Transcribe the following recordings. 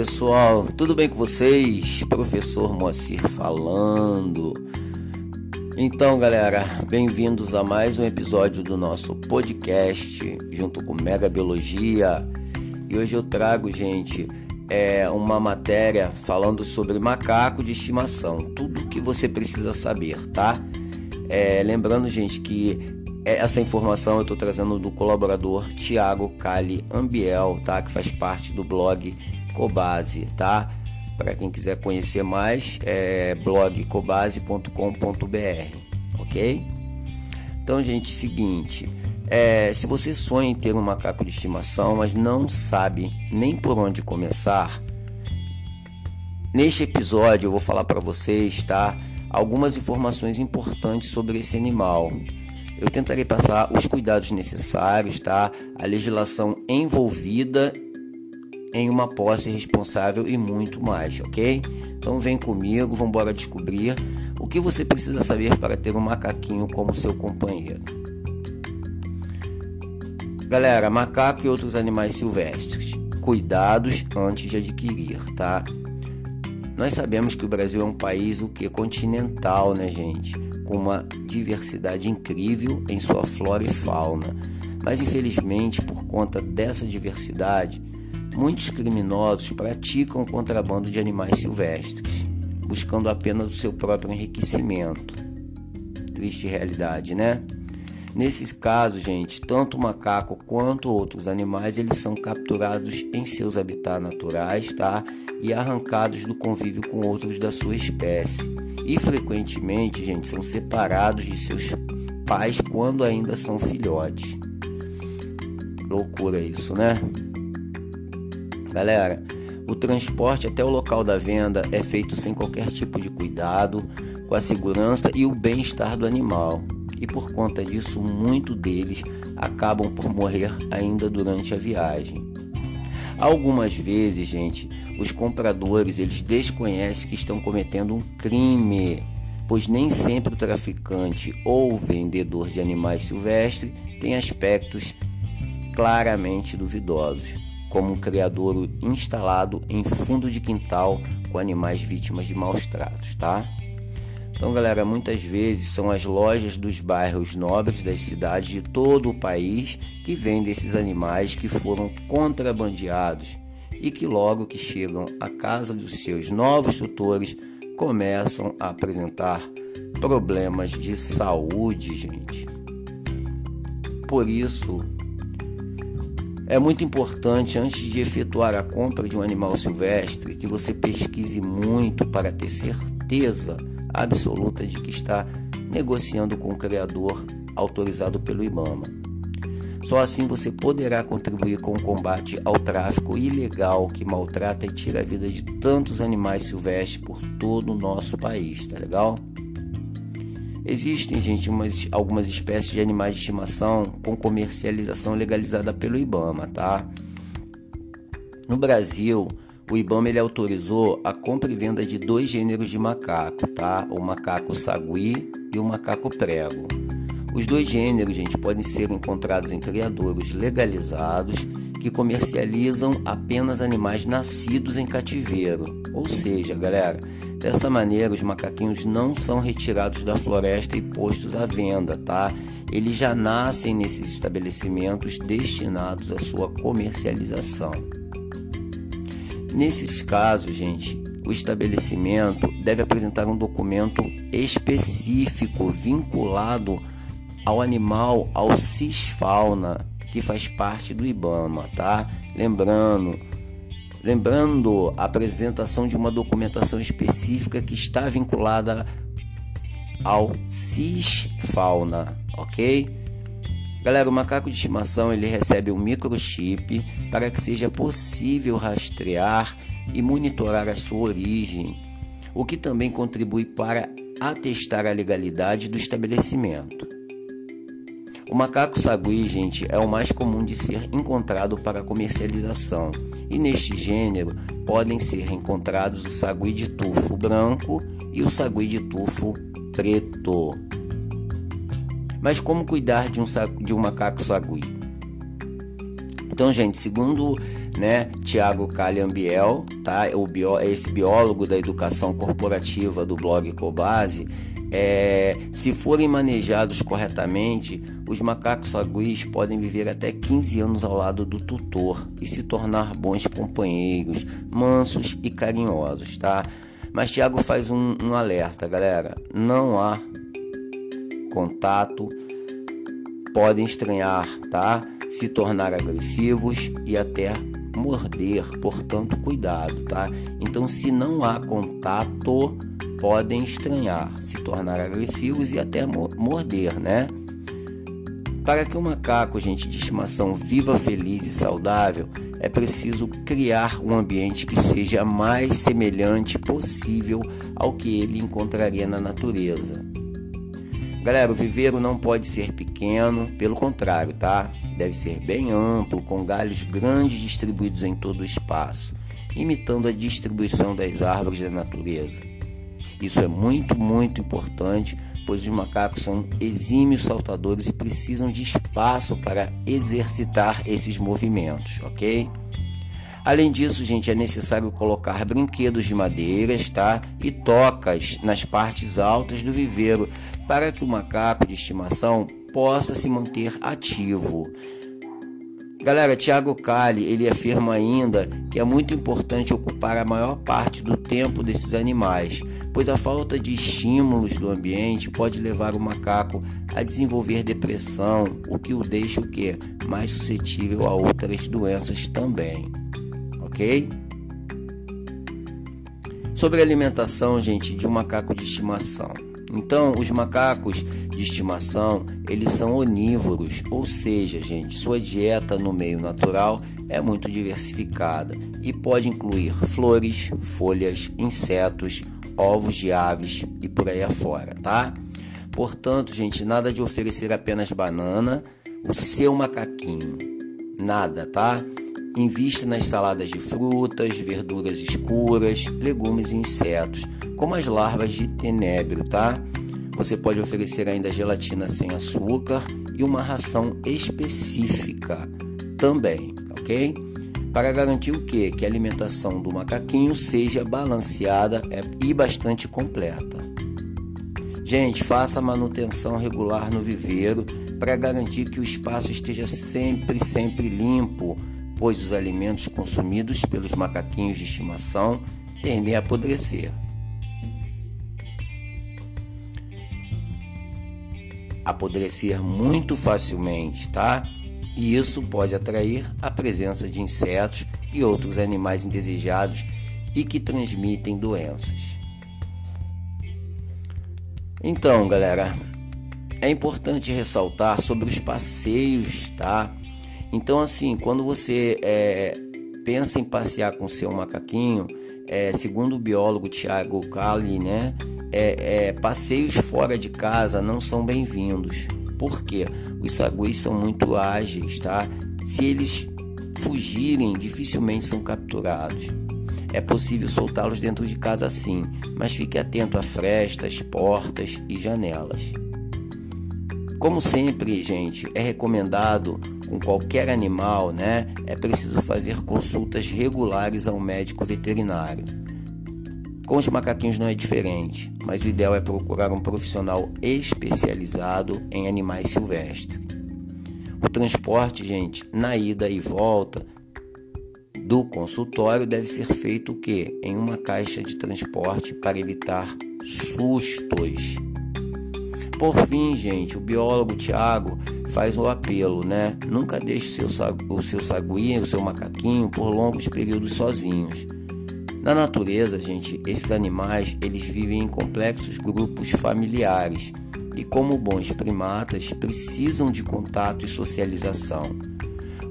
Pessoal, tudo bem com vocês? Professor Moacir falando. Então, galera, bem-vindos a mais um episódio do nosso podcast junto com Mega Biologia. E hoje eu trago, gente, é uma matéria falando sobre macaco de estimação, tudo que você precisa saber, tá? É, lembrando, gente, que essa informação eu estou trazendo do colaborador Tiago Cali Ambiel, tá? Que faz parte do blog Cobase, tá? Para quem quiser conhecer mais, é blogcobase.com.br, ok? Então, gente, seguinte, é, se você sonha em ter um macaco de estimação, mas não sabe nem por onde começar, neste episódio eu vou falar para vocês, tá? Algumas informações importantes sobre esse animal. Eu tentarei passar os cuidados necessários, tá? A legislação envolvida em uma posse responsável e muito mais, ok? Então vem comigo, vamos embora descobrir o que você precisa saber para ter um macaquinho como seu companheiro. Galera, macaco e outros animais silvestres, cuidados antes de adquirir, tá? Nós sabemos que o Brasil é um país o que continental, né, gente? Com uma diversidade incrível em sua flora e fauna. Mas infelizmente, por conta dessa diversidade, Muitos criminosos praticam o contrabando de animais silvestres, buscando apenas o seu próprio enriquecimento. Triste realidade, né? Nesses casos, gente, tanto o macaco quanto outros animais, eles são capturados em seus habitats naturais, tá? E arrancados do convívio com outros da sua espécie. E frequentemente, gente, são separados de seus pais quando ainda são filhotes. Loucura isso, né? Galera, o transporte até o local da venda é feito sem qualquer tipo de cuidado com a segurança e o bem-estar do animal. E por conta disso, muitos deles acabam por morrer ainda durante a viagem. Algumas vezes, gente, os compradores eles desconhecem que estão cometendo um crime, pois nem sempre o traficante ou vendedor de animais silvestres tem aspectos claramente duvidosos como um criadouro instalado em fundo de quintal com animais vítimas de maus tratos, tá? Então, galera, muitas vezes são as lojas dos bairros nobres das cidades de todo o país que vendem esses animais que foram contrabandeados e que logo que chegam à casa dos seus novos tutores começam a apresentar problemas de saúde, gente. Por isso, é muito importante, antes de efetuar a compra de um animal silvestre, que você pesquise muito para ter certeza absoluta de que está negociando com o criador autorizado pelo IBAMA. Só assim você poderá contribuir com o combate ao tráfico ilegal que maltrata e tira a vida de tantos animais silvestres por todo o nosso país, tá legal? Existem, gente, umas, algumas espécies de animais de estimação com comercialização legalizada pelo IBAMA, tá? No Brasil, o IBAMA ele autorizou a compra e venda de dois gêneros de macaco, tá? O macaco sagui e o macaco prego. Os dois gêneros, gente, podem ser encontrados em criadouros legalizados que comercializam apenas animais nascidos em cativeiro. Ou seja, galera, dessa maneira os macaquinhos não são retirados da floresta e postos à venda, tá? Eles já nascem nesses estabelecimentos destinados à sua comercialização. Nesses casos, gente, o estabelecimento deve apresentar um documento específico vinculado ao animal, ao cisfauna, que faz parte do IBAMA, tá? Lembrando, lembrando a apresentação de uma documentação específica que está vinculada ao cisfauna, ok? Galera, o macaco de estimação ele recebe um microchip para que seja possível rastrear e monitorar a sua origem, o que também contribui para atestar a legalidade do estabelecimento. O macaco sagui, gente, é o mais comum de ser encontrado para comercialização, e neste gênero podem ser encontrados o sagui de tufo branco e o sagui de tufo preto. Mas como cuidar de um, de um macaco sagui? Então, gente, segundo né? Tiago Calhambiel, tá? O bio, esse biólogo da educação corporativa do blog Cobase, é, se forem manejados corretamente, os macacos saguis podem viver até 15 anos ao lado do tutor e se tornar bons companheiros, mansos e carinhosos, tá? Mas Tiago faz um, um alerta, galera: não há contato, podem estranhar, tá? Se tornar agressivos e até morder, portanto, cuidado, tá? Então, se não há contato, podem estranhar, se tornar agressivos e até morder, né? Para que o macaco, gente, de estimação viva feliz e saudável, é preciso criar um ambiente que seja mais semelhante possível ao que ele encontraria na natureza. Galera, o viveiro não pode ser pequeno, pelo contrário, tá? Deve ser bem amplo, com galhos grandes distribuídos em todo o espaço, imitando a distribuição das árvores da natureza. Isso é muito, muito importante, pois os macacos são exímios saltadores e precisam de espaço para exercitar esses movimentos, ok? Além disso, gente, é necessário colocar brinquedos de madeiras, tá? E tocas nas partes altas do viveiro para que o macaco de estimação possa se manter ativo. Galera, Tiago Cali, ele afirma ainda que é muito importante ocupar a maior parte do tempo desses animais, pois a falta de estímulos do ambiente pode levar o macaco a desenvolver depressão, o que o deixa o quê? mais suscetível a outras doenças também. OK? Sobre a alimentação, gente, de um macaco de estimação. Então, os macacos de estimação, eles são onívoros, ou seja, gente, sua dieta no meio natural é muito diversificada e pode incluir flores, folhas, insetos, ovos de aves e por aí afora, tá? Portanto, gente, nada de oferecer apenas banana, o seu macaquinho. Nada, tá? Invista nas saladas de frutas, verduras escuras, legumes e insetos, como as larvas de tenebro, tá? Você pode oferecer ainda gelatina sem açúcar e uma ração específica também, ok? Para garantir o que? Que a alimentação do macaquinho seja balanceada é, e bastante completa. Gente, faça manutenção regular no viveiro para garantir que o espaço esteja sempre, sempre limpo pois os alimentos consumidos pelos macaquinhos de estimação tendem a apodrecer. Apodrecer muito facilmente, tá? E isso pode atrair a presença de insetos e outros animais indesejados e que transmitem doenças. Então, galera, é importante ressaltar sobre os passeios, tá? Então, assim, quando você é, pensa em passear com seu macaquinho, é, segundo o biólogo Tiago Cali, né, é, é, passeios fora de casa não são bem-vindos. Por quê? Os saguis são muito ágeis, tá? Se eles fugirem, dificilmente são capturados. É possível soltá-los dentro de casa sim, mas fique atento a frestas, portas e janelas. Como sempre, gente, é recomendado com qualquer animal, né, é preciso fazer consultas regulares ao médico veterinário. Com os macaquinhos não é diferente, mas o ideal é procurar um profissional especializado em animais silvestres. O transporte, gente, na ida e volta do consultório deve ser feito o quê? Em uma caixa de transporte para evitar sustos. Por fim, gente, o biólogo Tiago faz o apelo, né? Nunca deixe seu, o seu saguinho, o seu macaquinho por longos períodos sozinhos. Na natureza, gente, esses animais eles vivem em complexos grupos familiares e, como bons primatas, precisam de contato e socialização.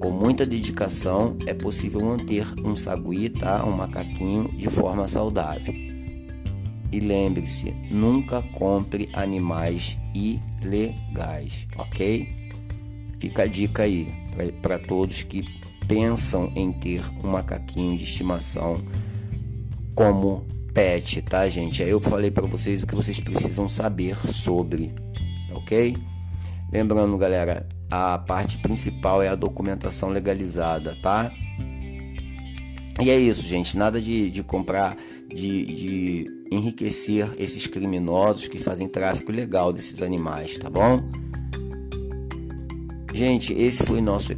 Com muita dedicação, é possível manter um sagui, tá? um macaquinho, de forma saudável. E lembre-se, nunca compre animais ilegais, ok? Fica a dica aí para todos que pensam em ter um macaquinho de estimação como pet, tá, gente? Aí eu falei para vocês o que vocês precisam saber sobre, ok? Lembrando, galera, a parte principal é a documentação legalizada, tá? E é isso, gente. Nada de, de comprar, de, de enriquecer esses criminosos que fazem tráfico legal desses animais, tá bom? Gente, esse foi nosso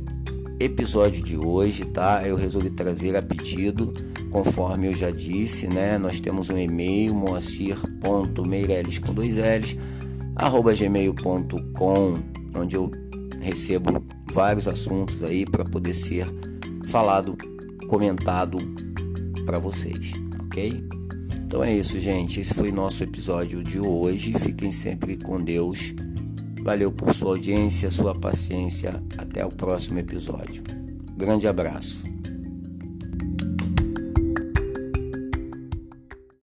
episódio de hoje, tá? Eu resolvi trazer a pedido, conforme eu já disse, né? Nós temos um e-mail, moacir.meireles com dois L's, arroba gmail.com, onde eu recebo vários assuntos aí para poder ser falado comentado para vocês, ok? Então é isso, gente. Esse foi nosso episódio de hoje. Fiquem sempre com Deus. Valeu por sua audiência, sua paciência. Até o próximo episódio. Grande abraço.